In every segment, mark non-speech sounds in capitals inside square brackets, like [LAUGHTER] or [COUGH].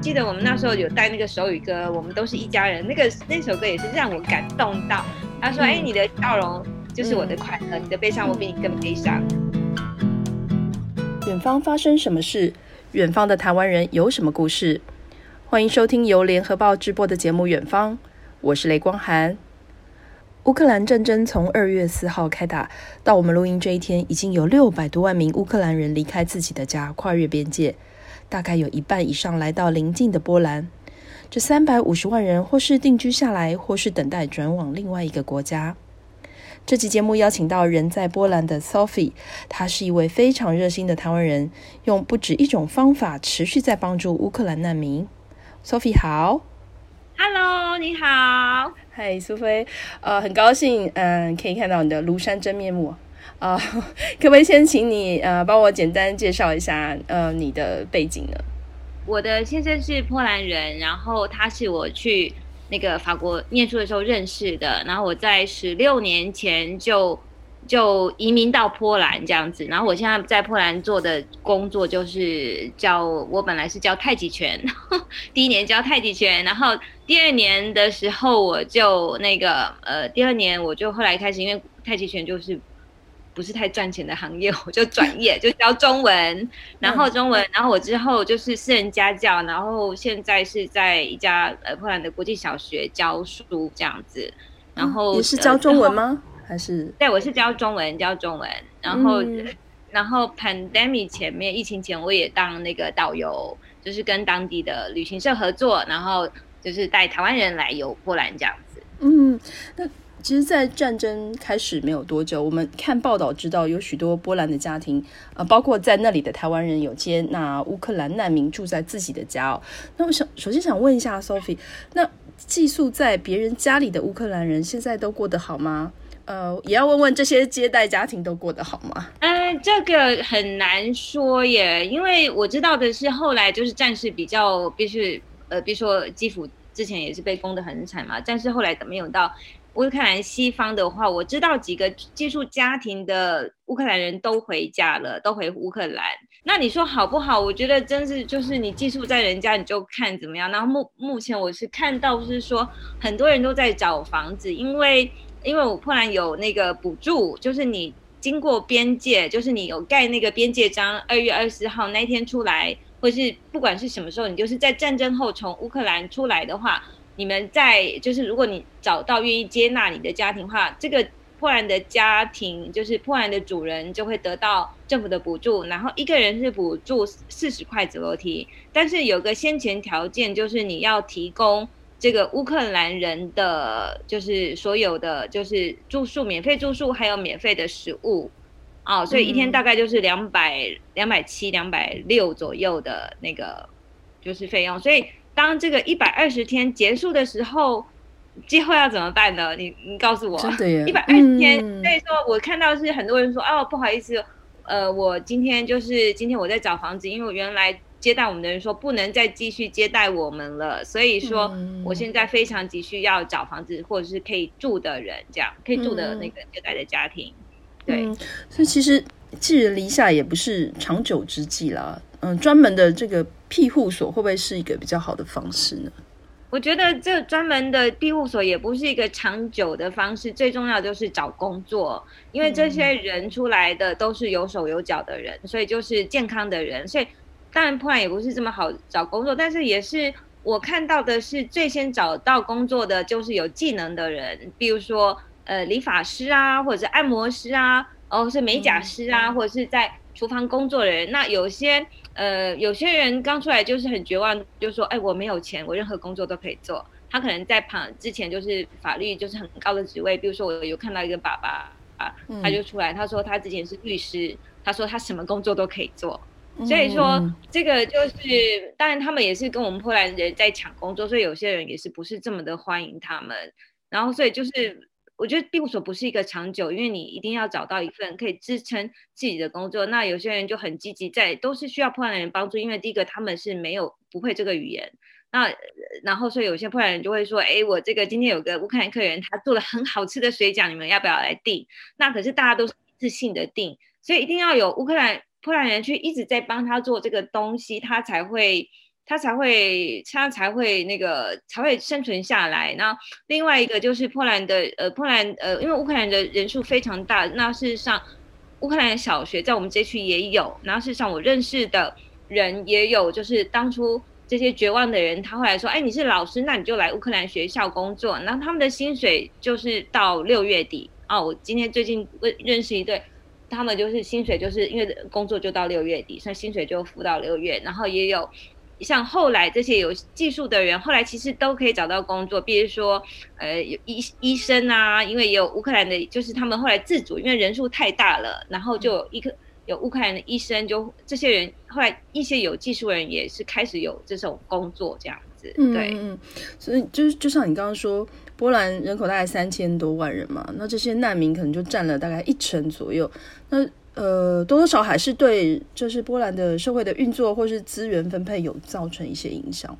记得我们那时候有带那个手语歌，我们都是一家人。那个那首歌也是让我感动到。他说：“哎、你的笑容就是我的快乐，嗯、你的悲伤我比你更悲伤。”远方发生什么事？远方的台湾人有什么故事？欢迎收听由联合报直播的节目《远方》，我是雷光涵。乌克兰战争从二月四号开打到我们录音这一天，已经有六百多万名乌克兰人离开自己的家，跨越边界。大概有一半以上来到邻近的波兰。这三百五十万人，或是定居下来，或是等待转往另外一个国家。这期节目邀请到人在波兰的 Sophie，她是一位非常热心的台湾人，用不止一种方法持续在帮助乌克兰难民。Sophie 好。Hello，你好，嗨，苏菲，呃，很高兴，嗯、呃，可以看到你的庐山真面目啊、呃，可不可以先请你呃帮我简单介绍一下呃你的背景呢？我的先生是波兰人，然后他是我去那个法国念书的时候认识的，然后我在十六年前就。就移民到波兰这样子，然后我现在在波兰做的工作就是教，我本来是教太极拳，[LAUGHS] 第一年教太极拳，然后第二年的时候我就那个呃，第二年我就后来开始，因为太极拳就是不是太赚钱的行业，[LAUGHS] 我就转业就教中文，然后中文，然后我之后就是私人家教，然后现在是在一家呃波兰的国际小学教书这样子，然后你是教中文吗？还是对，我是教中文，教中文。然后，嗯、然后 pandemic 前面疫情前，我也当那个导游，就是跟当地的旅行社合作，然后就是带台湾人来游波兰这样子。嗯，那其实，在战争开始没有多久，我们看报道知道，有许多波兰的家庭，呃，包括在那里的台湾人，有接纳乌克兰难民住在自己的家哦。那我想首先想问一下 Sophie，那寄宿在别人家里的乌克兰人，现在都过得好吗？呃，也要问问这些接待家庭都过得好吗？嗯、呃，这个很难说耶，因为我知道的是，后来就是战事比较，必须呃，比如说基辅之前也是被攻得很惨嘛，战事后来没有到乌克兰西方的话，我知道几个寄宿家庭的乌克兰人都回家了，都回乌克兰。那你说好不好？我觉得真是就是你寄宿在人家，你就看怎么样。然后目目前我是看到是说很多人都在找房子，因为。因为我波兰有那个补助，就是你经过边界，就是你有盖那个边界章，二月二十号那天出来，或是不管是什么时候，你就是在战争后从乌克兰出来的话，你们在就是如果你找到愿意接纳你的家庭的话，这个破案的家庭就是破案的主人就会得到政府的补助，然后一个人是补助四十块楼梯，但是有个先前条件就是你要提供。这个乌克兰人的就是所有的就是住宿免费住宿，还有免费的食物，哦，所以一天大概就是两百两百七两百六左右的那个就是费用。所以当这个一百二十天结束的时候，之后要怎么办呢？你你告诉我，真的耶，[LAUGHS] 一百二十天。嗯、所以说我看到是很多人说哦，不好意思，呃，我今天就是今天我在找房子，因为我原来。接待我们的人说不能再继续接待我们了，所以说我现在非常急需要找房子或者是可以住的人，这样可以住的那个接待的家庭。对，嗯、所以其实寄人篱下也不是长久之计啦。嗯，专门的这个庇护所会不会是一个比较好的方式呢？我觉得这专门的庇护所也不是一个长久的方式，最重要就是找工作，因为这些人出来的都是有手有脚的人，所以就是健康的人，所以。当然，破案也不是这么好找工作，但是也是我看到的是最先找到工作的就是有技能的人，比如说呃理发师啊，或者是按摩师啊，哦是美甲师啊，或者是在厨房工作的人。那有些呃有些人刚出来就是很绝望，就说哎我没有钱，我任何工作都可以做。他可能在旁之前就是法律就是很高的职位，比如说我有看到一个爸爸啊，他就出来，他说他之前是律师，他说他什么工作都可以做。所以说，这个就是，当然他们也是跟我们波兰人在抢工作，所以有些人也是不是这么的欢迎他们。然后，所以就是，我觉得庇护所不是一个长久，因为你一定要找到一份可以支撑自己的工作。那有些人就很积极，在都是需要波兰人帮助，因为第一个他们是没有不会这个语言。那然后，所以有些波兰人就会说，哎，我这个今天有个乌克兰客人，他做了很好吃的水饺，你们要不要来订？那可是大家都是一次性的订，所以一定要有乌克兰。波兰人去一直在帮他做这个东西，他才会他才会他才会那个才会生存下来。那另外一个就是波兰的呃波兰呃，因为乌克兰的人数非常大，那事实上乌克兰小学在我们这区也有。然后事实上我认识的人也有，就是当初这些绝望的人，他后来说，哎，你是老师，那你就来乌克兰学校工作。然后他们的薪水就是到六月底哦。我今天最近认认识一对。他们就是薪水，就是因为工作就到六月底，所以薪水就付到六月。然后也有像后来这些有技术的人，后来其实都可以找到工作。比如说，呃，有医医生啊，因为也有乌克兰的，就是他们后来自主，因为人数太大了，然后就有一个有乌克兰的医生，就这些人后来一些有技术的人也是开始有这种工作这样子。对，嗯，所以就是就像你刚刚说。波兰人口大概三千多万人嘛，那这些难民可能就占了大概一成左右。那呃，多多少还是对就是波兰的社会的运作或是资源分配有造成一些影响？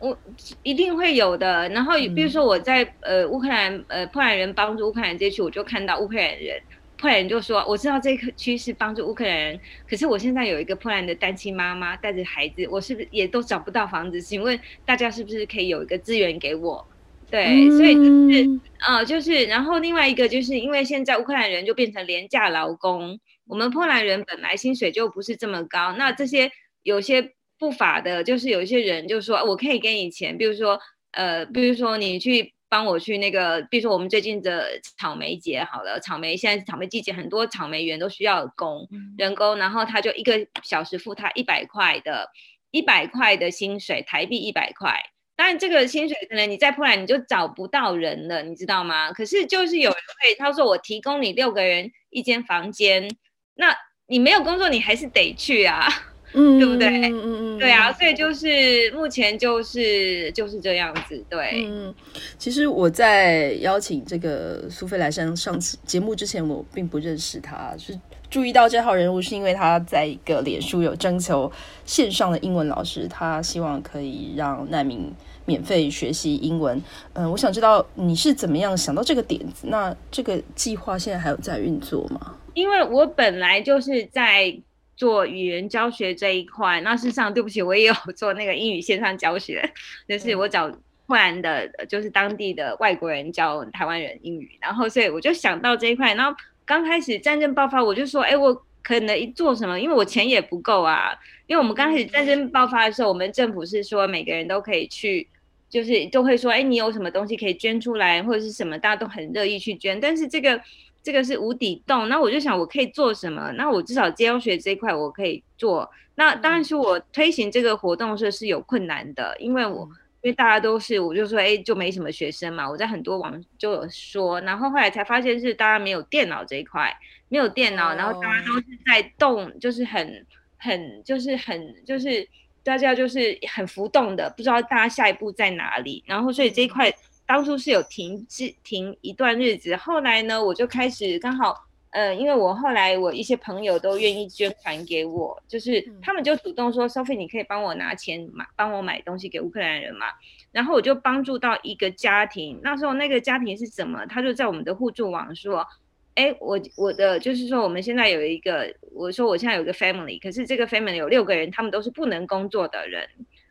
我一定会有的。然后比如说我在、呃乌克兰呃波兰人帮助乌克兰这区，我就看到乌克兰人，波兰人就说我知道这个区是帮助乌克兰人，可是我现在有一个波兰的单亲妈妈带着孩子，我是不是也都找不到房子？请问大家是不是可以有一个资源给我？对，所以就是，呃，就是，然后另外一个就是因为现在乌克兰人就变成廉价劳工，我们波兰人本来薪水就不是这么高，那这些有些不法的，就是有一些人就说我可以给你钱，比如说，呃，比如说你去帮我去那个，比如说我们最近的草莓节好了，草莓现在草莓季节，很多草莓园都需要工人工，然后他就一个小时付他一百块的，一百块的薪水，台币一百块。当然，这个薪水可能你在波兰你就找不到人了，你知道吗？可是就是有人会，他说我提供你六个人一间房间，那你没有工作，你还是得去啊，[LAUGHS] 嗯，对不对？嗯嗯嗯，对啊，所以就是目前就是就是这样子，对。嗯，其实我在邀请这个苏菲来上上次节目之前，我并不认识他，是注意到这号人物，是因为他在一个脸书有征求线上的英文老师，他希望可以让难民。免费学习英文，嗯、呃，我想知道你是怎么样想到这个点子？那这个计划现在还有在运作吗？因为我本来就是在做语言教学这一块，那事实上对不起，我也有做那个英语线上教学，[LAUGHS] 就是我找波兰的，就是当地的外国人教台湾人英语，然后所以我就想到这一块，然后刚开始战争爆发，我就说，哎，我可能做什么？因为我钱也不够啊。因为我们刚开始战争爆发的时候，我们政府是说每个人都可以去，就是都会说，哎，你有什么东西可以捐出来，或者是什么，大家都很乐意去捐。但是这个这个是无底洞，那我就想我可以做什么？那我至少教学这一块我可以做。那当然是我推行这个活动是是有困难的，因为我因为大家都是，我就说，哎，就没什么学生嘛。我在很多网就有说，然后后来才发现是大家没有电脑这一块，没有电脑，然后大家都是在动，就是很。很就是很就是大家就是很浮动的，不知道大家下一步在哪里。然后所以这一块当初是有停滞停一段日子，后来呢我就开始刚好呃，因为我后来我一些朋友都愿意捐款给我，就是他们就主动说，Sophie 你可以帮我拿钱买帮我买东西给乌克兰人嘛。然后我就帮助到一个家庭，那时候那个家庭是怎么？他就在我们的互助网说。哎，我我的就是说，我们现在有一个，我说我现在有一个 family，可是这个 family 有六个人，他们都是不能工作的人，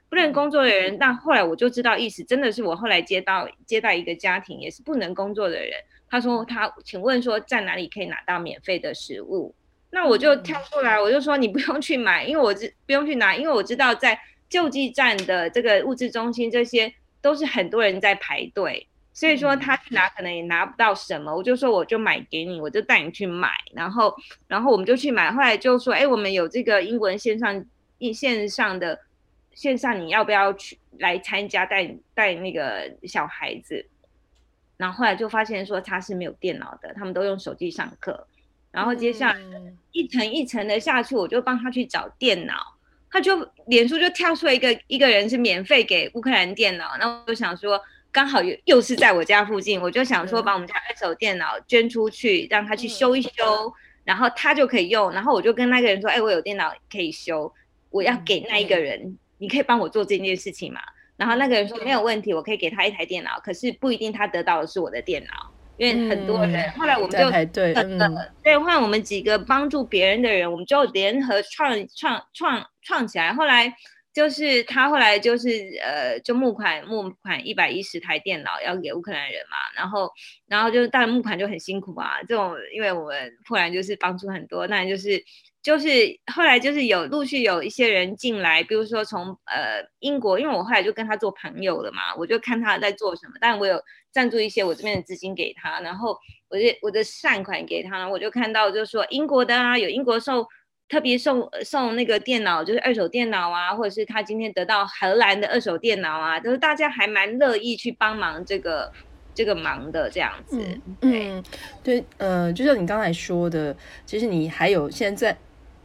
不能工作的人。但后来我就知道意思，真的是我后来接到接待一个家庭，也是不能工作的人。他说他请问说在哪里可以拿到免费的食物？那我就跳出来，我就说你不用去买，因为我知不用去拿，因为我知道在救济站的这个物资中心，这些都是很多人在排队。所以说他去拿可能也拿不到什么，我就说我就买给你，我就带你去买，然后然后我们就去买，后来就说，哎，我们有这个英文线上一线上的线上，你要不要去来参加带带那个小孩子？然后后来就发现说他是没有电脑的，他们都用手机上课，然后接下来一层一层的下去，我就帮他去找电脑，他就脸书就跳出来一个一个人是免费给乌克兰电脑，那我就想说。刚好又又是在我家附近，我就想说把我们家二手电脑捐出去，让他去修一修，然后他就可以用。然后我就跟那个人说：“哎，我有电脑可以修，我要给那一个人，你可以帮我做这件事情吗？”然后那个人说：“没有问题，我可以给他一台电脑，可是不一定他得到的是我的电脑，因为很多人。”后来我们就对对，后来我们几个帮助别人的人，我们就联合创创创创起来。后来。就是他后来就是呃，就募款募款一百一十台电脑要给乌克兰人嘛，然后然后就是当然募款就很辛苦啊，这种因为我们波兰就是帮助很多，那就是就是后来就是有陆续有一些人进来，比如说从呃英国，因为我后来就跟他做朋友了嘛，我就看他在做什么，但我有赞助一些我这边的资金给他，然后我的我的善款给他，我就看到就是说英国的啊，有英国受。特别送送那个电脑，就是二手电脑啊，或者是他今天得到荷兰的二手电脑啊，都是大家还蛮乐意去帮忙这个这个忙的这样子。嗯，对，对，呃，就像你刚才说的，其实你还有现在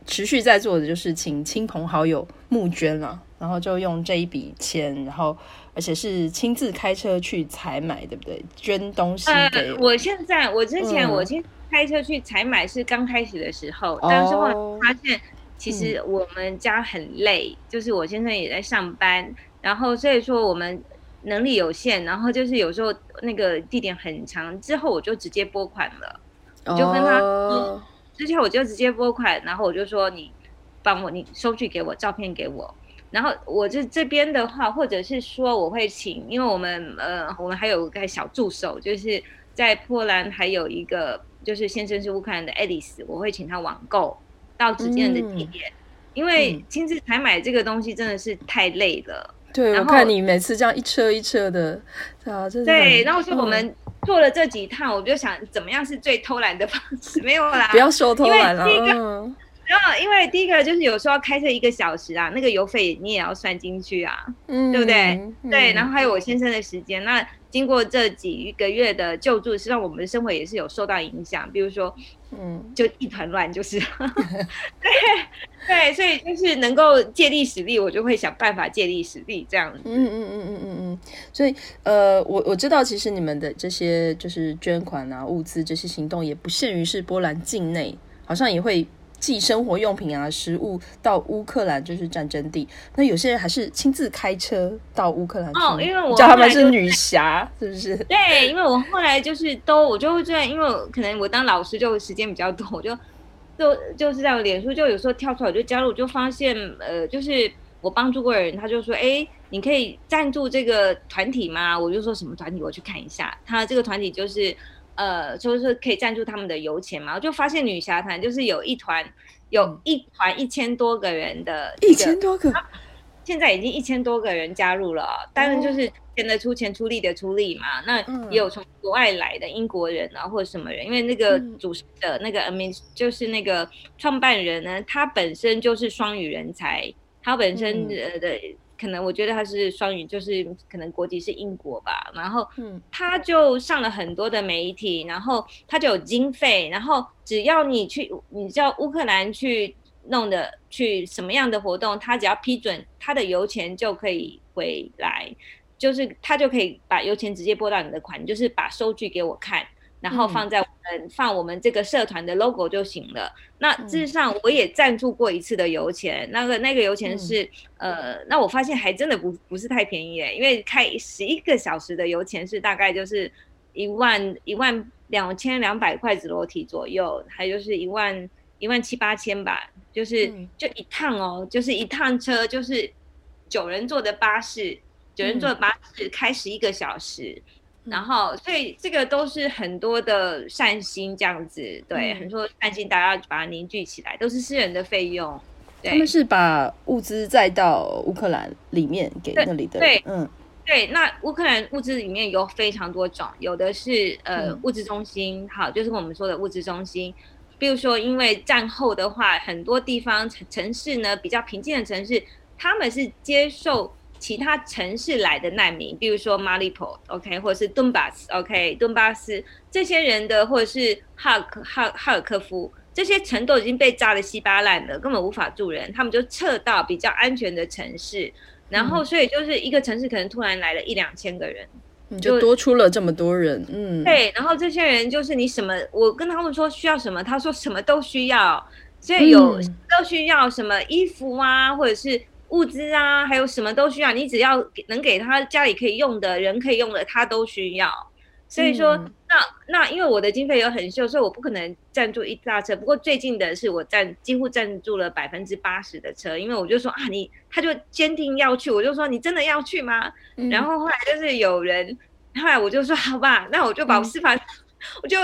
持续在做的，就是请亲朋好友募捐了，然后就用这一笔钱，然后而且是亲自开车去采买，对不对？捐东西给。呃，我现在，我之前我亲。嗯开车去采买是刚开始的时候，但是后来发现，其实我们家很累，嗯、就是我先生也在上班，然后所以说我们能力有限，然后就是有时候那个地点很长，之后我就直接拨款了，我就跟他，嗯、之前我就直接拨款，然后我就说你帮我，你收据给我，照片给我，然后我这这边的话，或者是说我会请，因为我们呃我们还有个小助手，就是在波兰还有一个。就是先生是乌克兰的爱丽丝，我会请他网购到指定的地点，嗯、因为亲自采买这个东西真的是太累了。对，然后我看你每次这样一车一车的，啊，真的。对，然后就我们做了这几趟，嗯、我就想怎么样是最偷懒的方式？[LAUGHS] 没有啦，不要说偷懒了。[LAUGHS] 然后，因为第一个就是有时候开车一个小时啊，那个油费你也要算进去啊，嗯，对不对？嗯、对，然后还有我先生的时间那。经过这几个月的救助，实际上我们的生活也是有受到影响。比如说，嗯，就一团乱，就是，[LAUGHS] 对对，所以就是能够借力使力，我就会想办法借力使力这样子。嗯嗯嗯嗯嗯嗯。所以呃，我我知道，其实你们的这些就是捐款啊、物资这些行动，也不限于是波兰境内，好像也会。寄生活用品啊，食物到乌克兰就是战争地。那有些人还是亲自开车到乌克兰去。哦，因为我叫他们是女侠，是不是？[LAUGHS] 对，因为我后来就是都，我就会这样，因为可能我当老师就时间比较多，我就就就是在我脸书就有时候跳出来我就加入，我就发现呃，就是我帮助过的人，他就说，哎，你可以赞助这个团体吗？我就说什么团体？我去看一下，他这个团体就是。呃，就是可以赞助他们的油钱嘛，我就发现女侠团就是有一团，有一团一千多个人的，一千多个，现在已经一千多个人加入了，当然就是钱的出钱，出力的出力嘛。那也有从国外来的英国人啊，或者什么人，因为那个主事的那个 admin 就是那个创办人呢，他本身就是双语人才，他本身呃的。可能我觉得他是双语，就是可能国籍是英国吧。然后，他就上了很多的媒体，然后他就有经费，然后只要你去，你叫乌克兰去弄的，去什么样的活动，他只要批准，他的油钱就可以回来，就是他就可以把油钱直接拨到你的款，就是把收据给我看。然后放在我们放我们这个社团的 logo 就行了。那事实上我也赞助过一次的油钱，那个那个油钱是呃，那我发现还真的不不是太便宜耶，因为开十一个小时的油钱是大概就是一万一万两千两百块子裸体左右，还就是一万一万七八千吧，就是就一趟哦，就是一趟车就是九人坐的巴士，九人坐的巴士开十一个小时。然后，所以这个都是很多的善心这样子，对，嗯、很多善心，大家把它凝聚起来，都是私人的费用。对，他们是把物资载到乌克兰里面给那里的，对，嗯，对。那乌克兰物资里面有非常多种，有的是呃、嗯、物资中心，好，就是我们说的物资中心。比如说，因为战后的话，很多地方城城市呢比较平静的城市，他们是接受。其他城市来的难民，比如说马里波，OK，或者是顿巴斯，OK，顿巴斯这些人的，或者是哈尔哈哈尔科夫，这些城都已经被炸得稀巴烂了，根本无法住人，他们就撤到比较安全的城市，然后所以就是一个城市可能突然来了一两千个人，你就多出了这么多人，嗯，对，然后这些人就是你什么，我跟他们说需要什么，他说什么都需要，所以有都需要什么衣服啊，或者是。物资啊，还有什么都需要，你只要能给他家里可以用的人可以用的，他都需要。所以说，嗯、那那因为我的经费有很秀，所以我不可能赞助一大车。不过最近的是我赞几乎赞助了百分之八十的车，因为我就说啊，你他就坚定要去，我就说你真的要去吗？嗯、然后后来就是有人，后来我就说好吧，那我就把我司法，嗯、我就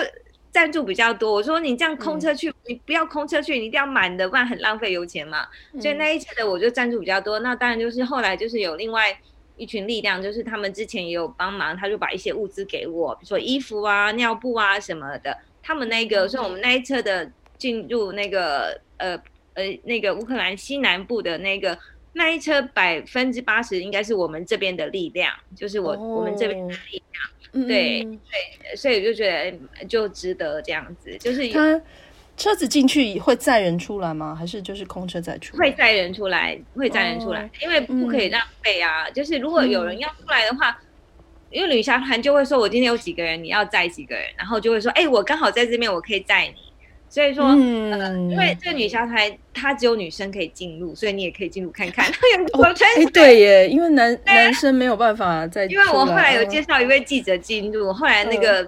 赞助比较多。我说你这样空车去，嗯、你不要空车去，你一定要满的，不然很浪费油钱嘛。嗯、所以那一次的我就赞助比较多。那当然就是后来就是有另外。一群力量，就是他们之前也有帮忙，他就把一些物资给我，比如说衣服啊、尿布啊什么的。他们那个，所以我们那一车的进入那个呃呃那个乌克兰西南部的那个那一车，百分之八十应该是我们这边的力量，就是我、哦、我们这边的力量。对、嗯、对，所以我就觉得就值得这样子，就是他。车子进去会载人出来吗？还是就是空车载出来？会载人出来，会载人出来，哦、因为不可以浪费啊。嗯、就是如果有人要出来的话，嗯、因为旅行团就会说：“我今天有几个人，你要载几个人。”然后就会说：“哎、欸，我刚好在这边，我可以载你。”所以说，嗯呃、因为这个女小孩她只有女生可以进入，所以你也可以进入看看。[LAUGHS] 我穿、哦欸，对耶，因为男男生没有办法再。因为我后来有介绍一位记者进入，后来那个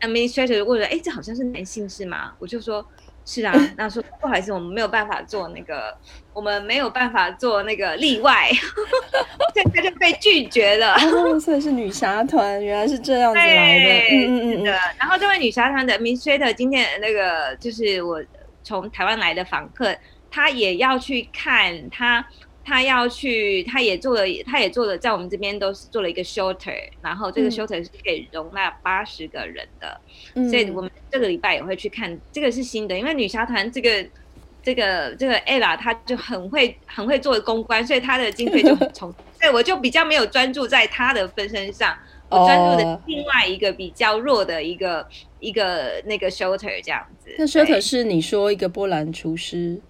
administrator 就问了：“哎、欸，这好像是男性是吗？”我就说。是啊，[LAUGHS] 那说不好意思，我们没有办法做那个，我们没有办法做那个例外，[LAUGHS] 现在就被拒绝了。哦，所以是女侠团，原来是这样子来的。对嗯嗯嗯。然后这位女侠团的 administrator 今天那个就是我从台湾来的访客，他也要去看他。他要去，他也做了，他也做了，在我们这边都是做了一个 shelter，然后这个 shelter 是可以容纳八十个人的，嗯、所以我们这个礼拜也会去看，这个是新的，因为女侠团这个这个这个 Ella 她就很会很会做公关，所以她的经 [LAUGHS] 费就很充，所以我就比较没有专注在她的分身上，我专注的另外一个比较弱的一个、哦、一个那个 shelter 这样子。那 shelter 是你说一个波兰厨师？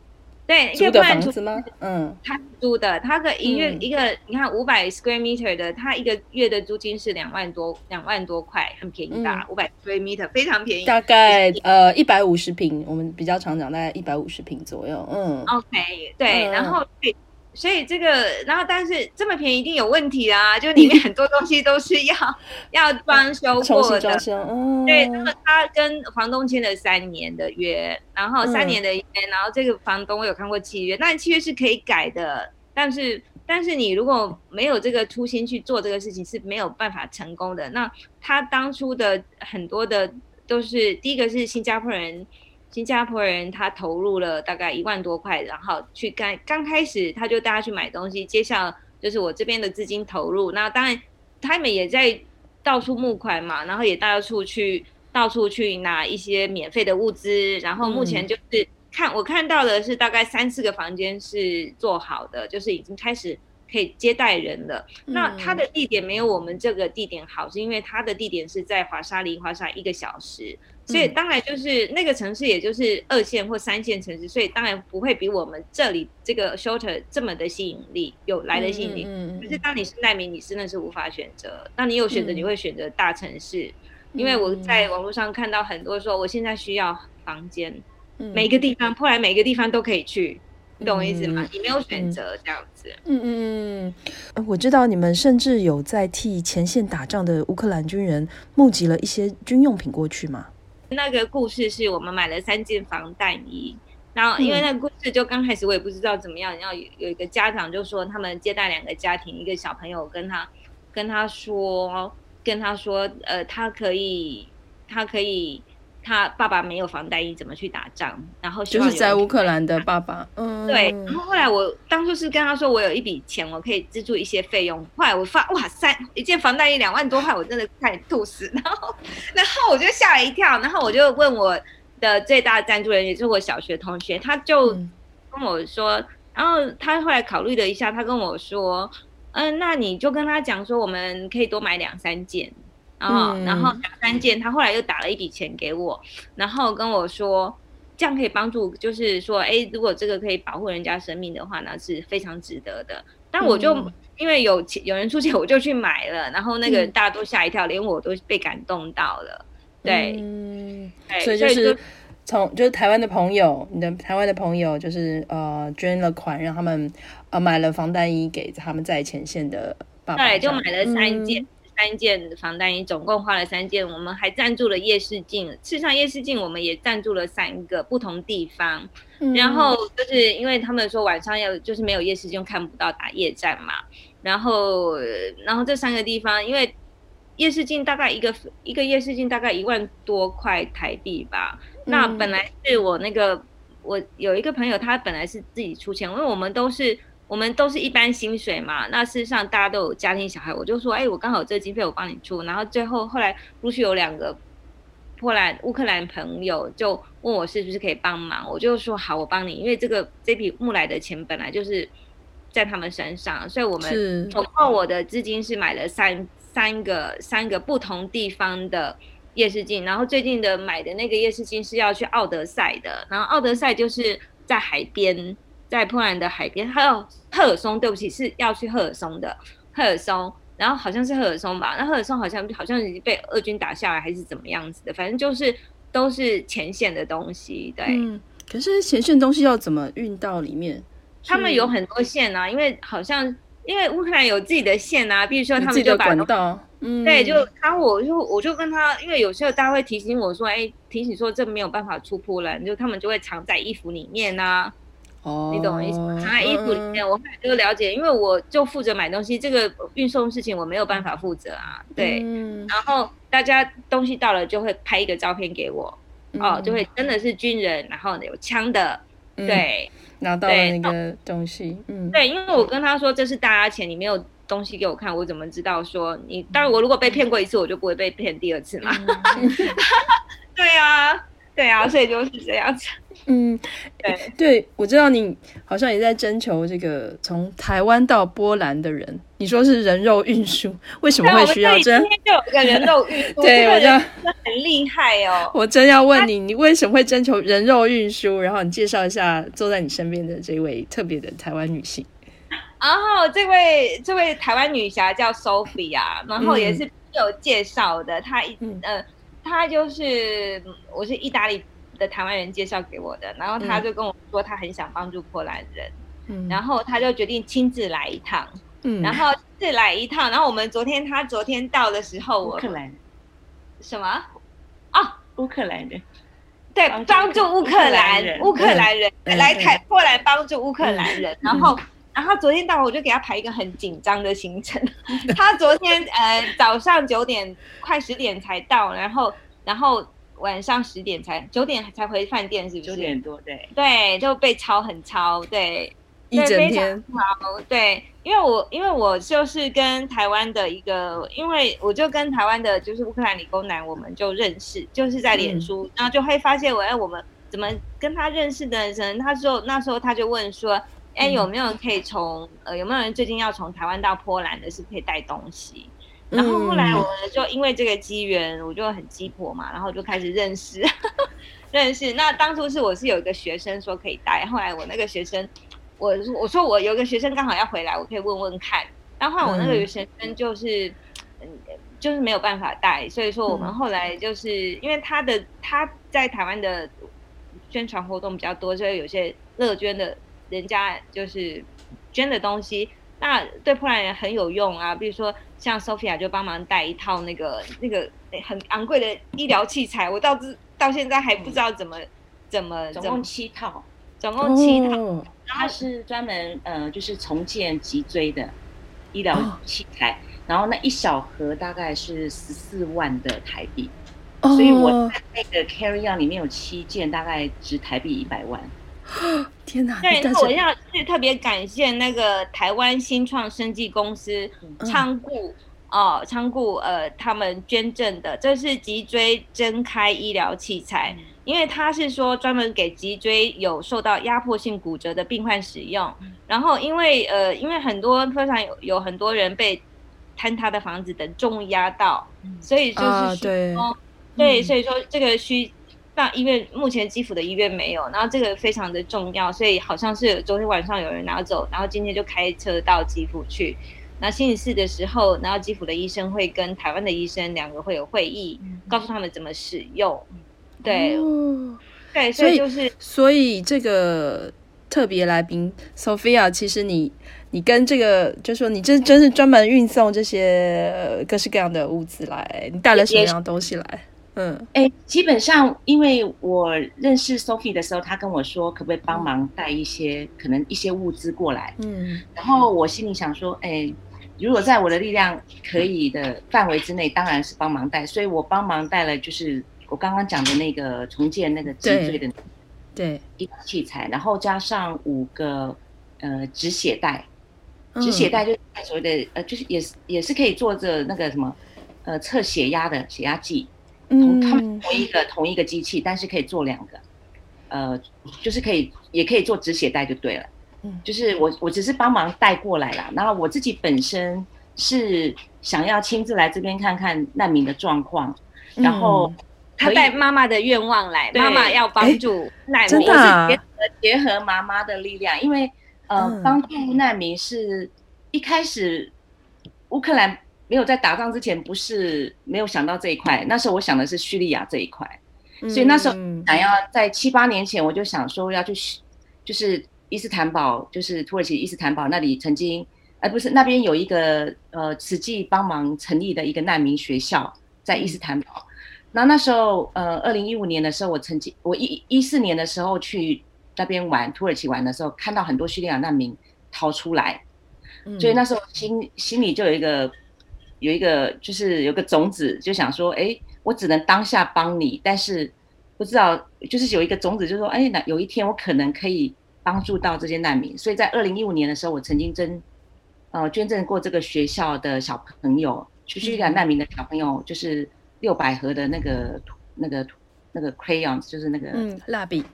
对，租的房子吗？嗯，他租的，他个一月一个，嗯、你看五百 square meter 的，他一个月的租金是两万多，两万多块，很便宜的，五百 square meter 非常便宜。大概呃一百五十平，我们比较常讲大概一百五十平左右。嗯，OK，对，嗯、然后对。所以这个，然后但是这么便宜一定有问题啊！[LAUGHS] 就里面很多东西都是要 [LAUGHS] 要装修过的。嗯、对，那么他跟房东签了三年的约，然后三年的约，嗯、然后这个房东我有看过契约，但契约是可以改的。但是但是你如果没有这个初心去做这个事情，是没有办法成功的。那他当初的很多的都是第一个是新加坡人。新加坡人他投入了大概一万多块，然后去刚刚开始他就带他去买东西，接下来就是我这边的资金投入。那当然他们也在到处募款嘛，然后也到处去到处去拿一些免费的物资。然后目前就是看、嗯、我看到的是大概三四个房间是做好的，就是已经开始可以接待人了。嗯、那他的地点没有我们这个地点好，是因为他的地点是在华沙离华沙一个小时。所以当然就是那个城市，也就是二线或三线城市，所以当然不会比我们这里这个 shelter 这么的吸引力，有来的吸引力。嗯，可是当你是难民，你真的是无法选择。当你有选择，你会选择大城市，因为我在网络上看到很多说，我现在需要房间，每个地方，后来每个地方都可以去，你懂我意思吗？你没有选择这样子。嗯嗯嗯，我知道你们甚至有在替前线打仗的乌克兰军人募集了一些军用品过去吗？那个故事是我们买了三件防弹衣，然后因为那个故事就刚开始我也不知道怎么样，然后有有一个家长就说他们接待两个家庭，一个小朋友跟他跟他说跟他说，呃，他可以他可以。他爸爸没有防弹衣，怎么去打仗？然后就是在乌克兰的爸爸，嗯，对。然后后来我当初是跟他说，我有一笔钱，我可以资助一些费用。后来我发，哇塞，一件防弹衣两万多块，我真的快吐死。[LAUGHS] 然后，然后我就吓了一跳。然后我就问我的最大赞助人，也是我小学同学，他就跟我说，嗯、然后他后来考虑了一下，他跟我说，嗯，那你就跟他讲说，我们可以多买两三件。然后，然后两三件，他后来又打了一笔钱给我，然后跟我说，这样可以帮助，就是说，哎，如果这个可以保护人家生命的话，那是非常值得的。但我就、嗯、因为有钱，有人出钱，我就去买了。然后那个大家都吓一跳，嗯、连我都被感动到了。对，嗯、所以就是从就是台湾的朋友，你的台湾的朋友就是呃捐了款，让他们呃买了防弹衣给他们在前线的爸爸。对，就买了三件。嗯三件防弹衣，总共花了三件。我们还赞助了夜视镜，事实上夜视镜我们也赞助了三个不同地方。嗯、然后就是因为他们说晚上要就是没有夜视镜看不到打夜战嘛。然后然后这三个地方，因为夜视镜大概一个一个夜视镜大概一万多块台币吧。嗯、那本来是我那个我有一个朋友，他本来是自己出钱，因为我们都是。我们都是一般薪水嘛，那事实上大家都有家庭小孩，我就说，哎，我刚好有这个经费，我帮你出。然后最后后来陆续有两个波兰乌克兰朋友就问我是不是可以帮忙，我就说好，我帮你，因为这个这笔募来的钱本来就是在他们身上，所以我们总共我的资金是买了三三个三个不同地方的夜视镜，然后最近的买的那个夜视镜是要去奥德赛的，然后奥德赛就是在海边。在波兰的海边，还有赫尔松，对不起，是要去赫尔松的赫尔松，然后好像是赫尔松吧？那赫尔松好像好像已经被俄军打下来，还是怎么样子的？反正就是都是前线的东西，对。嗯，可是前线东西要怎么运到里面？他们有很多线啊，因为好像因为乌克兰有自己的线啊，比如说他们就把管道，嗯，对，就他我就我就跟他，因为有时候大家会提醒我说，哎，提醒说这没有办法出波兰，就他们就会藏在衣服里面啊。哦，你懂我意思吗？藏在衣服里面，我后来就了解，因为我就负责买东西，这个运送事情我没有办法负责啊。对，嗯、然后大家东西到了就会拍一个照片给我，嗯、哦，就会真的是军人，然后有枪的，嗯、对，拿到了那个东西，嗯，对，因为我跟他说这是大家钱，你没有东西给我看，我怎么知道说你？当然，我如果被骗过一次，我就不会被骗第二次嘛。嗯、[LAUGHS] 对啊，对啊，所以就是这样子。嗯，对，对，我知道你好像也在征求这个从台湾到波兰的人，你说是人肉运输，为什么会需要这样？今天就有一个人肉运输，[LAUGHS] 对，我就很厉害哦。我真要问你，你为什么会征求人肉运输？然后你介绍一下坐在你身边的这位特别的台湾女性。然后这位这位台湾女侠叫 Sophia，然后也是有介绍的，她一、嗯、呃，她就是我是意大利。的台湾人介绍给我的，然后他就跟我说他很想帮助波兰人，嗯，然后他就决定亲自来一趟，嗯，然后亲自来一趟，然后我们昨天他昨天到的时候，乌克兰什么？啊？乌克兰人，对，帮助乌克兰人，乌克兰人来台波兰帮助乌克兰人，然后然后昨天到我就给他排一个很紧张的行程，[LAUGHS] 他昨天呃早上九点快十点才到，然后然后。晚上十点才九点才回饭店，是不是？九点多，对对，就被抄很抄，对，一整天抄，对，因为我因为我就是跟台湾的一个，因为我就跟台湾的就是乌克兰理工男，我们就认识，就是在脸书，嗯、然后就会发现我哎，我们怎么跟他认识的人？他说那时候他就问说，哎，有没有人可以从呃有没有人最近要从台湾到波兰的，是可以带东西？然后后来我们就因为这个机缘，我就很鸡婆嘛，然后就开始认识，[LAUGHS] 认识。那当初是我是有一个学生说可以带，后来我那个学生，我我说我有一个学生刚好要回来，我可以问问看。然后后来我那个学生就是嗯，就是没有办法带，所以说我们后来就是因为他的他在台湾的宣传活动比较多，所以有些乐捐的人家就是捐的东西。那对波兰人很有用啊，比如说像 Sophia 就帮忙带一套那个那个很昂贵的医疗器材，我到至到现在还不知道怎么、嗯、怎么总共七套，总共七套，哦、然后它是专门呃就是重建脊椎的医疗器材，哦、然后那一小盒大概是十四万的台币，哦、所以我在那个 carry on 里面有七件，大概值台币一百万。[LAUGHS] 天哪！对，那我要是特别感谢那个台湾新创生技公司仓顾哦，仓库呃，他们捐赠的，这是脊椎睁开医疗器材，因为他是说专门给脊椎有受到压迫性骨折的病患使用。然后因为呃，因为很多非常有有很多人被坍塌的房子等重压到，所以就是说、啊、对，对，所以说这个需。那医院目前基辅的医院没有，然后这个非常的重要，所以好像是昨天晚上有人拿走，然后今天就开车到基辅去。那星期四的时候，然后基辅的医生会跟台湾的医生两个会有会议，嗯、告诉他们怎么使用。对，哦、对，所以就是所以这个特别来宾 Sophia，其实你你跟这个，就说你这真是专门运送这些各式各样的物资来，你带了什么样的东西来？嗯，哎，基本上因为我认识 Sophie 的时候，他跟我说可不可以帮忙带一些可能一些物资过来，嗯，然后我心里想说，哎，如果在我的力量可以的范围之内，当然是帮忙带，所以我帮忙带了就是我刚刚讲的那个重建那个脊椎的对一个器材，然后加上五个呃止血带，止血带就是所谓的呃就是也是也是可以做着那个什么呃测血压的血压计。同他们同一个同一个机器，但是可以做两个，呃，就是可以也可以做止血带就对了。嗯，就是我我只是帮忙带过来啦。然后我自己本身是想要亲自来这边看看难民的状况，然后他带妈妈的愿望来，妈妈要帮助难民，真的啊，结合结合妈妈的力量，因为呃，帮助难民是一开始乌克兰。没有在打仗之前，不是没有想到这一块。那时候我想的是叙利亚这一块，所以那时候想要在七八年前，我就想说要去，就是伊斯坦堡，就是土耳其伊斯坦堡那里曾经，呃，不是那边有一个呃，慈济帮忙成立的一个难民学校，在伊斯坦堡。那那时候，呃，二零一五年的时候，我曾经我一一四年的时候去那边玩土耳其玩的时候，看到很多叙利亚难民逃出来，所以那时候心心里就有一个。有一个就是有个种子，就想说，哎，我只能当下帮你，但是不知道，就是有一个种子，就是说，哎，那有一天我可能可以帮助到这些难民。所以在二零一五年的时候，我曾经捐，呃，捐赠过这个学校的小朋友，去叙利亚难民的小朋友，就是六百盒的那个那个那个 crayons，就是那个嗯蜡笔，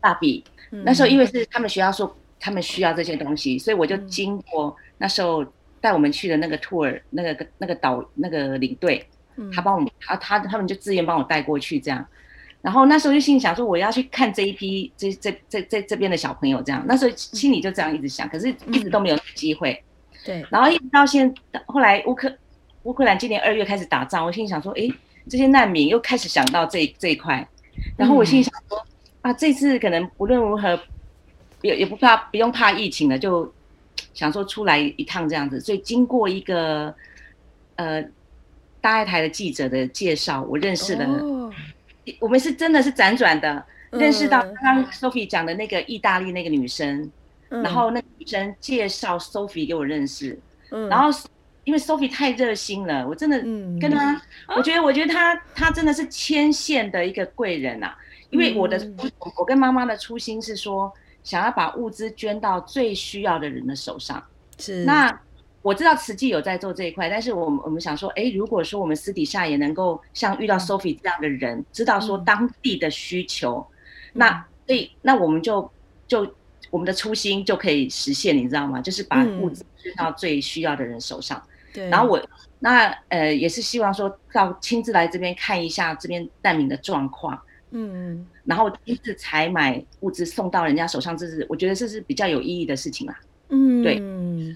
蜡笔。那时候因为是他们学校说他们需要这些东西，所以我就经过那时候。带我们去的那个 tour，那个那个导那个领队，他帮我们，他他他们就自愿帮我带过去这样。然后那时候就心里想说，我要去看这一批这这这这这边的小朋友这样。那时候心里就这样一直想，可是一直都没有机会。对。然后一直到现，后来乌克乌克兰今年二月开始打仗，我心里想说，哎，这些难民又开始想到这这一块。然后我心里想说，啊，这次可能无论如何，也也不怕，不用怕疫情了，就。想说出来一趟这样子，所以经过一个呃大爱台的记者的介绍，我认识了。Oh. 我们是真的是辗转的认识到刚刚 Sophie 讲的那个意大利那个女生，uh. 然后那个女生介绍 Sophie 给我认识，uh. 然后因为 Sophie 太热心了，我真的跟她，uh. 我觉得我觉得她她真的是牵线的一个贵人啊，因为我的、uh. 我跟妈妈的初心是说。想要把物资捐到最需要的人的手上，是。那我知道慈济有在做这一块，但是我们我们想说，哎，如果说我们私底下也能够像遇到 Sophie 这样的人，知道说当地的需求，嗯、那所以那我们就就我们的初心就可以实现，你知道吗？就是把物资捐到最需要的人手上。对、嗯。然后我那呃也是希望说到亲自来这边看一下这边难民的状况。嗯，然后亲自采买物资送到人家手上，这是我觉得这是比较有意义的事情啦。嗯，对。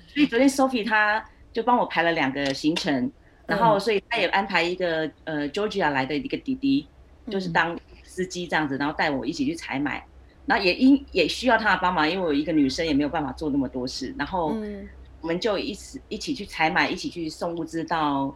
所以昨天 Sophie 她就帮我排了两个行程，然后所以她也安排一个呃 Georgia 来的一个弟弟，就是当司机这样子，然后带我一起去采买。然后也因也需要他的帮忙，因为我一个女生也没有办法做那么多事。然后我们就一起一起去采买，一起去送物资到。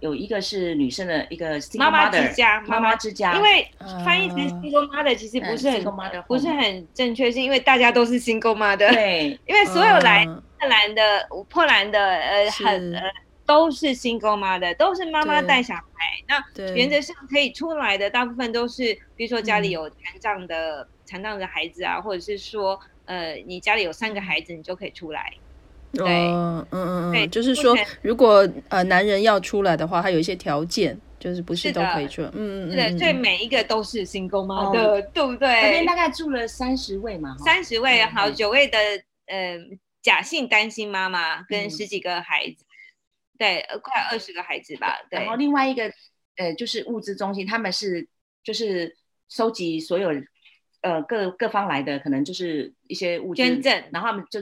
有一个是女生的一个妈妈之家，妈妈。之家。因为翻译成 single mother 其实不是很不是很正确，是因为大家都是 single mother。对，[LAUGHS] 因为所有来波兰的破兰的呃很呃都是 single mother，都是妈妈带小孩。那原则上可以出来的大部分都是，比如说家里有残障的残障的孩子啊，或者是说呃你家里有三个孩子，你就可以出来。对，嗯嗯嗯，就是说，如果呃男人要出来的话，他有一些条件，就是不是都可以出来。嗯嗯嗯，对，所以每一个都是 single mother 的，对不对？这边大概住了三十位嘛，三十位，好九位的呃假性单亲妈妈跟十几个孩子，对，快二十个孩子吧。对，然后另外一个呃就是物资中心，他们是就是收集所有。呃，各各方来的可能就是一些物资捐赠，然后他们就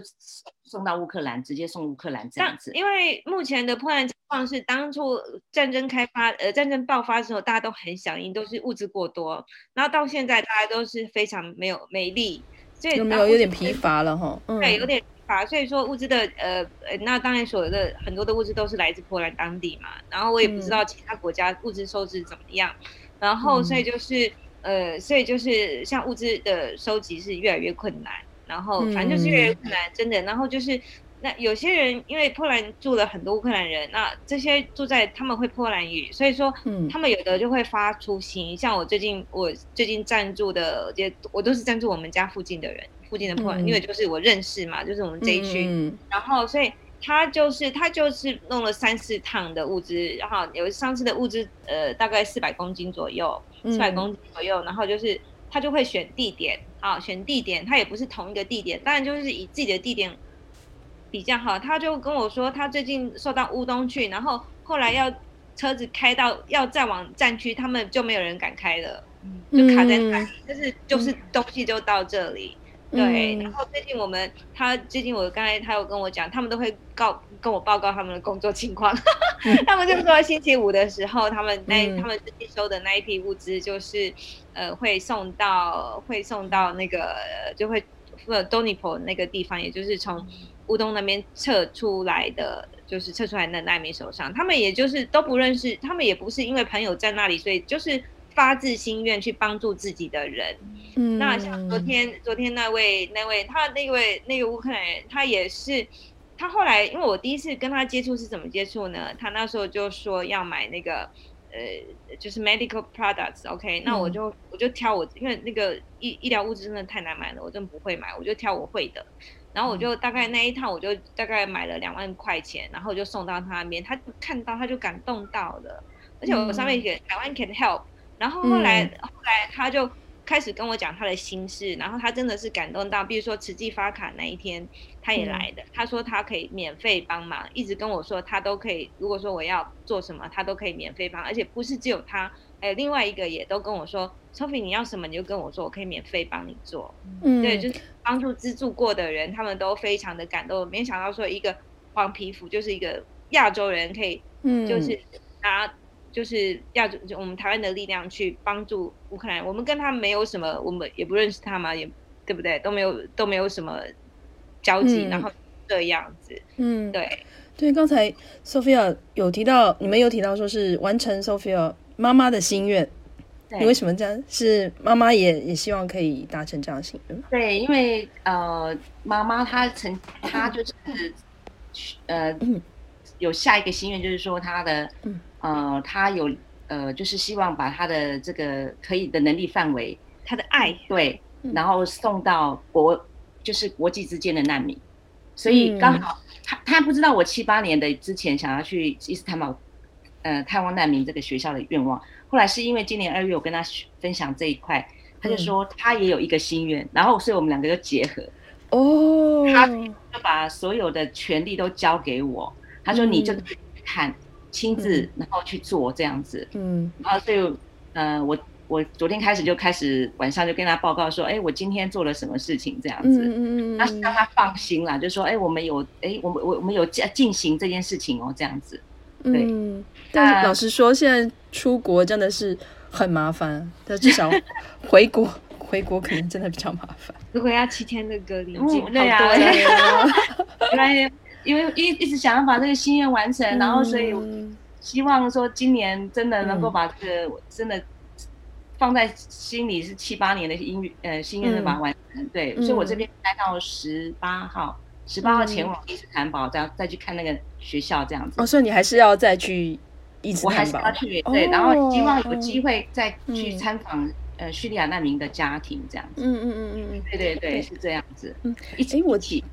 送到乌克兰，直接送乌克兰这样子。因为目前的波兰情况是，当初战争开发，呃，战争爆发的时候，大家都很响应，都是物资过多。然后到现在，大家都是非常没有没力，所以有没有有点疲乏了哈？嗯，对，有点疲乏。所以说物资的呃呃，那当然所有的很多的物资都是来自波兰当地嘛。然后我也不知道其他国家物资收支怎么样。嗯、然后所以就是呃，所以就是像物资的收集是越来越困难。然后反正就是越来越困难，真的。然后就是。那有些人因为波兰住了很多乌克兰人，那这些住在他们会波兰语，所以说，他们有的就会发出心。嗯、像我最近我最近赞助的，也我都是赞助我们家附近的人，附近的波兰，嗯、因为就是我认识嘛，就是我们这一区。嗯、然后所以他就是他就是弄了三四趟的物资，然后有上次的物资呃大概四百公斤左右，四百公斤左右，然后就是他就会选地点啊，选地点，他也不是同一个地点，当然就是以自己的地点。比较好，他就跟我说，他最近送到乌东去，然后后来要车子开到要再往战区，他们就没有人敢开了，就卡在那里，就是就是东西就到这里，对。然后最近我们他最近我刚才他有跟我讲，他们都会告跟我报告他们的工作情况，[LAUGHS] 他们就说星期五的时候，他们那他们最近收的那一批物资就是呃会送到会送到那个就会呃 Dnipro 那个地方，也就是从。乌东那边撤出来的，就是撤出来的难民手上，他们也就是都不认识，他们也不是因为朋友在那里，所以就是发自心愿去帮助自己的人。嗯，那像昨天，昨天那位那位他那位那个乌克兰人，他也是，他后来因为我第一次跟他接触是怎么接触呢？他那时候就说要买那个呃，就是 medical products，OK，、okay? 那我就我就挑我，因为那个医医疗物资真的太难买了，我真的不会买，我就挑我会的。然后我就大概那一趟，我就大概买了两万块钱，然后就送到他那边，他看到他就感动到了，而且我上面写台湾 can help，然后后来、嗯、后来他就开始跟我讲他的心事，然后他真的是感动到，比如说慈济发卡那一天他也来的，嗯、他说他可以免费帮忙，一直跟我说他都可以，如果说我要做什么，他都可以免费帮，而且不是只有他。哎，另外一个也都跟我说，Sophie，你要什么你就跟我说，我可以免费帮你做。嗯，对，就是帮助资助过的人，他们都非常的感动。没想到说一个黄皮肤，就是一个亚洲人，可以，嗯，就是拿就是亚洲就我们台湾的力量去帮助乌克兰。我们跟他没有什么，我们也不认识他嘛，也对不对？都没有都没有什么交集，嗯、然后这样子，嗯，对对。刚才 Sophia 有提到，你们有提到说是完成 Sophia。妈妈的心愿，对你为什么这样？是妈妈也也希望可以达成这样的心愿吗？对，因为呃，妈妈她曾她就是 [LAUGHS] 呃、嗯、有下一个心愿，就是说她的呃他有呃就是希望把他的这个可以的能力范围，他的爱对，然后送到国就是国际之间的难民，所以刚好他他不知道我七八年的之前想要去伊斯坦堡。呃，探望难民这个学校的愿望，后来是因为今年二月我跟他分享这一块，他就说他也有一个心愿，嗯、然后所以我们两个就结合。哦，他就把所有的权利都交给我，他说你就看，亲自、嗯、然后去做这样子。嗯，然后所以呃，我我昨天开始就开始晚上就跟他报告说，哎，我今天做了什么事情这样子。嗯嗯，那让他放心啦，就说哎，我们有哎，我们我我们有进进行这件事情哦，这样子。对。嗯但是老实说，现在出国真的是很麻烦。但至少 [LAUGHS] 回国，回国可能真的比较麻烦。如果要七天的隔离，对呀，[LAUGHS] [LAUGHS] 原来因为一一直想要把这个心愿完成，然后所以希望说今年真的能够把这个真的放在心里是七八年的音乐呃心愿，能把它完成。对，所以我这边待到十八号。十八号前往伊斯坦堡，再再去看那个学校，这样子。哦，所以你还是要再去。我还是要去，对，然后希望有机会再去参访呃叙利亚难民的家庭这样子。嗯嗯嗯嗯嗯，对对对，是这样子。嗯，一起我起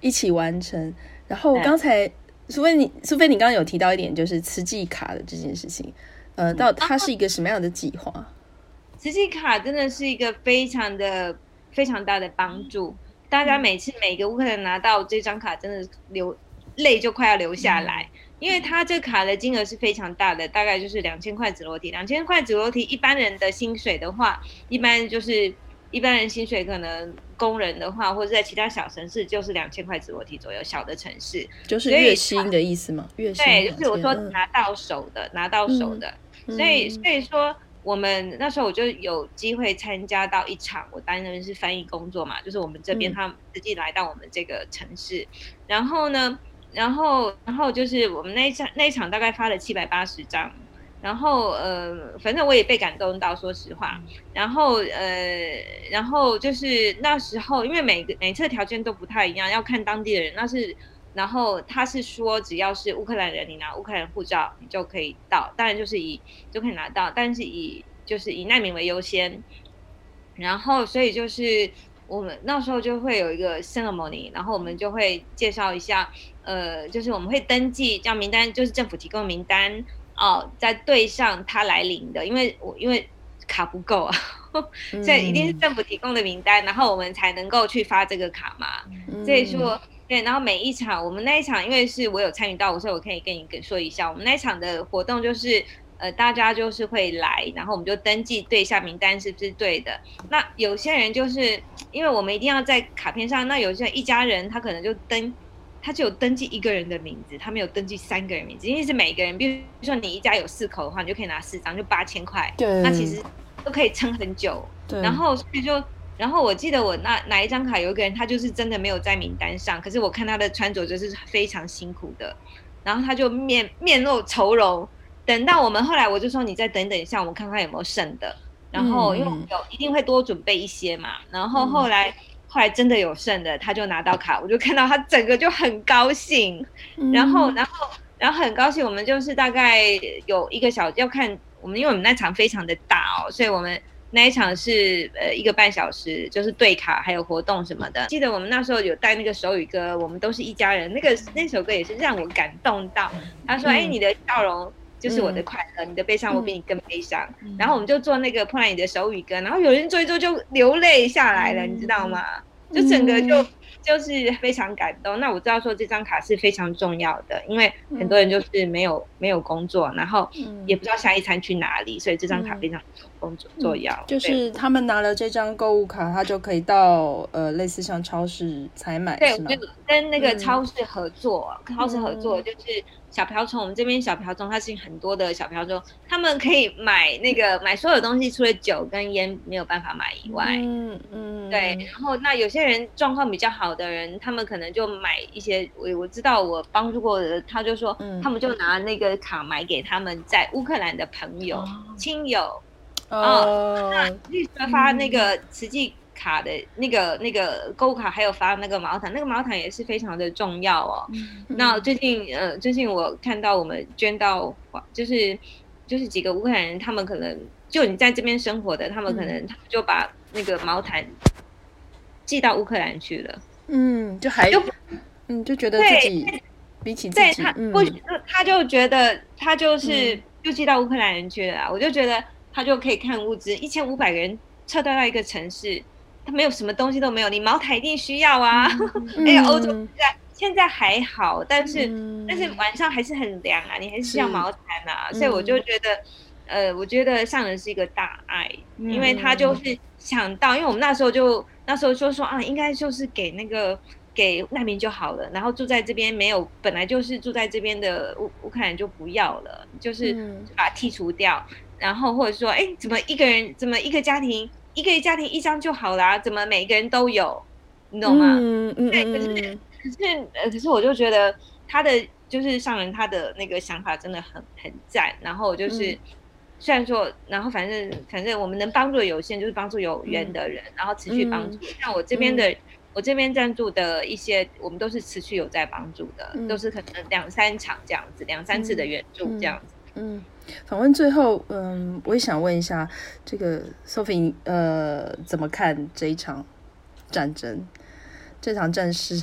一起完成。然后刚才苏菲你苏菲你刚刚有提到一点，就是慈济卡的这件事情。呃，到它是一个什么样的计划？慈济卡真的是一个非常的非常大的帮助。大家每次每个乌克兰拿到这张卡，真的流泪就快要流下来。因为他这卡的金额是非常大的，大概就是两千块紫罗提。两千块紫罗提，一般人的薪水的话，一般就是一般人薪水可能工人的话，或者在其他小城市就是两千块紫罗提左右，小的城市。就是月薪的意思吗？月薪对，就是我说拿到手的，嗯、拿到手的。所以所以说，我们那时候我就有机会参加到一场，我担任的是翻译工作嘛，就是我们这边他们实际来到我们这个城市，嗯、然后呢，然后然后就是我们那一场那一场大概发了七百八十张，然后呃，反正我也被感动到，说实话，然后呃，然后就是那时候因为每个每次的条件都不太一样，要看当地的人，那是。然后他是说，只要是乌克兰人，你拿乌克兰护照，你就可以到。当然就是以就可以拿到，但是以就是以难民为优先。然后所以就是我们那时候就会有一个 ceremony，然后我们就会介绍一下，呃，就是我们会登记这样名单，就是政府提供名单哦，在对上他来领的，因为我因为卡不够啊，[LAUGHS] 所以一定是政府提供的名单，然后我们才能够去发这个卡嘛。所以说。对，然后每一场，我们那一场，因为是我有参与到，所以我可以跟你跟说一下，我们那一场的活动就是，呃，大家就是会来，然后我们就登记对一下名单是不是对的。那有些人就是因为我们一定要在卡片上，那有些人一家人他可能就登，他就有登记一个人的名字，他没有登记三个人名字，因为是每个人，比如说你一家有四口的话，你就可以拿四张，就八千块，对，那其实都可以撑很久。对，然后所以就。然后我记得我那哪一张卡有一个人，他就是真的没有在名单上，可是我看他的穿着就是非常辛苦的，然后他就面面露愁容。等到我们后来，我就说你再等等一下，我们看看有没有剩的。然后因为我们有一定会多准备一些嘛。然后后来后来真的有剩的，他就拿到卡，我就看到他整个就很高兴。然后然后然后很高兴，我们就是大概有一个小要看我们，因为我们那场非常的大哦，所以我们。那一场是呃一个半小时，就是对卡还有活动什么的。记得我们那时候有带那个手语歌，我们都是一家人。那个那首歌也是让我感动到。他说：“哎、嗯，你的笑容就是我的快乐，嗯、你的悲伤我比你更悲伤。嗯”然后我们就做那个破烂你的手语歌，然后有人做一做就流泪下来了，嗯、你知道吗？就整个就。嗯就是非常感动。那我知道说这张卡是非常重要的，因为很多人就是没有、嗯、没有工作，然后也不知道下一餐去哪里，所以这张卡非常工作重要。就是他们拿了这张购物卡，他就可以到呃类似像超市采买，对？跟那个超市合作，嗯、超市合作就是。小瓢虫，我们这边小瓢虫，它是很多的小瓢虫，他们可以买那个买所有东西，除了酒跟烟没有办法买以外，嗯嗯，对。然后那有些人状况比较好的人，他们可能就买一些，我我知道我帮助过的，他就说，嗯、他们就拿那个卡买给他们在乌克兰的朋友、哦、亲友，哦，哦那绿色发那个慈济。卡的那个那个购物卡，还有发那个毛毯，那个毛毯也是非常的重要哦。嗯、那最近呃，最近我看到我们捐到，就是就是几个乌克兰人，他们可能就你在这边生活的，他们可能就把那个毛毯寄到乌克兰去了。嗯，就还就嗯就觉得自己对比起自己，他不、嗯、他就觉得他就是、嗯、就寄到乌克兰人去了。我就觉得他就可以看物资，一千五百个人撤退到一个城市。他没有什么东西都没有，你茅台一定需要啊！嗯、[LAUGHS] 哎呀，欧洲现在现在还好，但是、嗯、但是晚上还是很凉啊，你还是需要毛毯啊。所以我就觉得，呃，我觉得上人是一个大爱，嗯、因为他就是想到，因为我们那时候就那时候就说啊，应该就是给那个给难民就好了，然后住在这边没有本来就是住在这边的乌乌克兰就不要了，就是把它剔除掉，然后或者说，哎，怎么一个人怎么一个家庭？一个家庭一张就好啦，怎么每个人都有？你懂吗？嗯嗯。对，可是可是呃，可是我就觉得他的就是上人他的那个想法真的很很赞。然后就是、嗯、虽然说，然后反正反正我们能帮助的有限，就是帮助有缘的人，嗯、然后持续帮助。像我这边的，嗯、我这边赞助的一些，我们都是持续有在帮助的，嗯、都是可能两三场这样子，两三次的援助这样子。嗯。嗯访问最后，嗯，我也想问一下，这个 Sophie，呃，怎么看这一场战争，这场战事？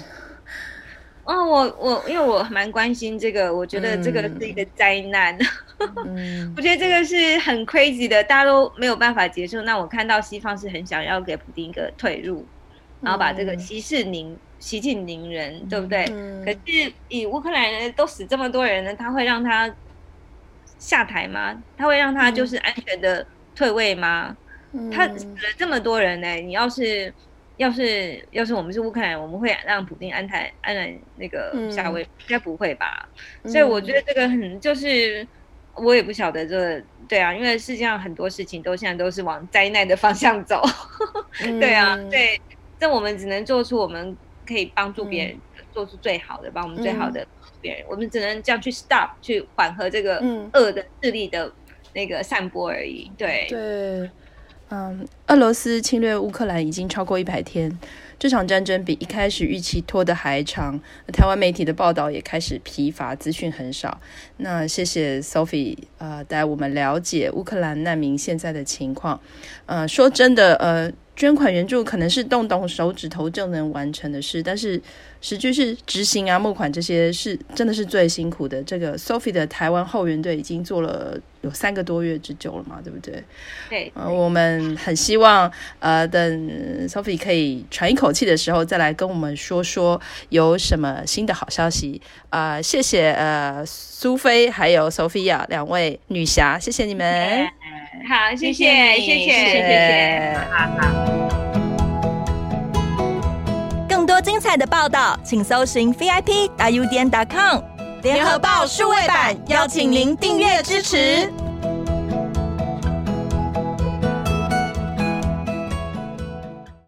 [LAUGHS] 哦，我我因为我蛮关心这个，我觉得这个是一个灾难，[LAUGHS] 嗯、我觉得这个是很 crazy 的，大家都没有办法接受。那我看到西方是很想要给普丁一个退路，然后把这个息事宁息尽宁人，嗯、对不对？嗯、可是以乌克兰人都死这么多人呢，他会让他。下台吗？他会让他就是安全的退位吗？嗯、他死了这么多人呢、欸，你要是要是要是我们是乌克兰，我们会让普京安台安然那个下位？应该、嗯、不会吧？所以我觉得这个很就是我也不晓得这个，对啊，因为世界上很多事情都现在都是往灾难的方向走，[LAUGHS] 对啊，对，这我们只能做出我们可以帮助别人做出最好的，帮我们最好的别人，我们只能这样去 stop 去缓和这个恶的势力的那个散播而已，对对。嗯，俄罗斯侵略乌克兰已经超过一百天，这场战争比一开始预期拖得还长。台湾媒体的报道也开始疲乏，资讯很少。那谢谢 Sophie，呃，带我们了解乌克兰难民现在的情况。呃，说真的，呃。捐款援助可能是动动手指头就能完成的事，但是实际是执行啊，募款这些是真的是最辛苦的。这个 Sophie 的台湾后援队已经做了有三个多月之久了嘛，对不对？对。呃，我们很希望呃，等 Sophie 可以喘一口气的时候，再来跟我们说说有什么新的好消息。啊、呃，谢谢呃苏菲还有 Sophia 两位女侠，谢谢你们。Yeah. 好，谢谢，谢谢，谢谢，好好。更多精彩的报道，请搜寻 VIP 大 U 点 com 联合报数位版，邀请您订阅支持。